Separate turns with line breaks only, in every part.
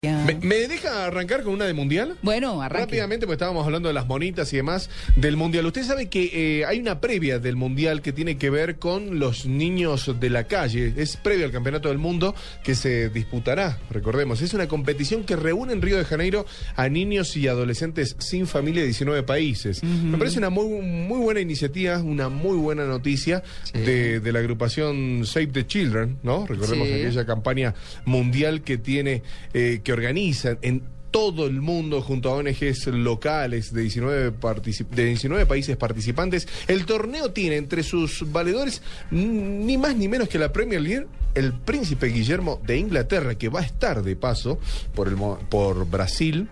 ¿Me, me deja arrancar con una de mundial?
Bueno, arranque.
Rápidamente, porque estábamos hablando de las monitas y demás del mundial. Usted sabe que eh, hay una previa del mundial que tiene que ver con los niños de la calle. Es previa al campeonato del mundo que se disputará, recordemos. Es una competición que reúne en Río de Janeiro a niños y adolescentes sin familia de 19 países. Me parece una muy, muy buena iniciativa, una muy buena noticia de, de la agrupación Save the Children, ¿no? Recordemos
Sí.
aquella campaña mundial que tiene, eh, que organiza en todo el mundo junto a ONGs locales de 19, particip- de 19 países participantes. El torneo tiene entre sus valedores ni más ni menos que la Premier League, el príncipe Guillermo de Inglaterra, que va a estar de paso por, el, por Brasil.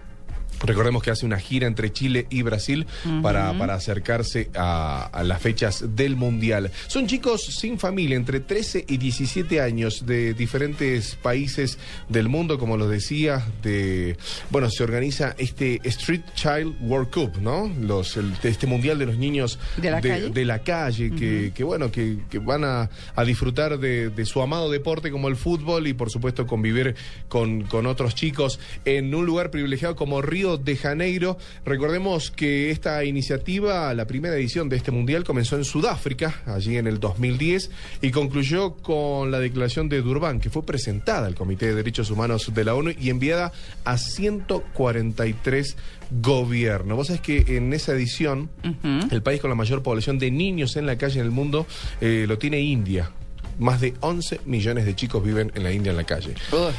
Recordemos que hace una gira entre Chile y Brasil para, para acercarse a, a las fechas del Mundial. Son chicos sin familia, entre 13 y 17 años, de diferentes países del mundo, como los decía, de bueno, se organiza este Street Child World Cup, ¿no? Los, el- este Mundial de los niños
¿De la calle?
de la calle, que, que, bueno, que, que van a, a disfrutar de, de su amado deporte como el fútbol y por supuesto convivir con, con otros chicos en un lugar privilegiado como Río de Janeiro. Recordemos que esta iniciativa, la primera edición de este mundial, comenzó en Sudáfrica, allí en el 2010, y concluyó con la declaración de Durban, que fue presentada al Comité de Derechos Humanos de la ONU y enviada a 143 gobiernos. Vos sabés que en esa edición, el país con la mayor población de niños en la calle en el mundo eh, lo tiene India. Más de 11 millones de chicos viven en la India en la calle.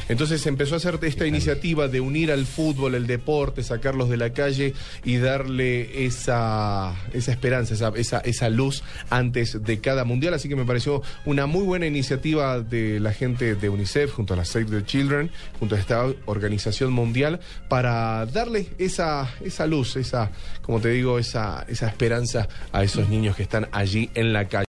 Entonces se empezó a hacer esta iniciativa de unir al fútbol, el deporte, sacarlos de la calle y darle esa, esa esperanza, esa, esa, esa luz antes de cada mundial. Así que me pareció una muy buena iniciativa de la gente de UNICEF junto a la Save the Children, junto a esta organización mundial, para darle esa, esa luz, esa, como te digo, esa, esa esperanza a esos niños que están allí en la calle.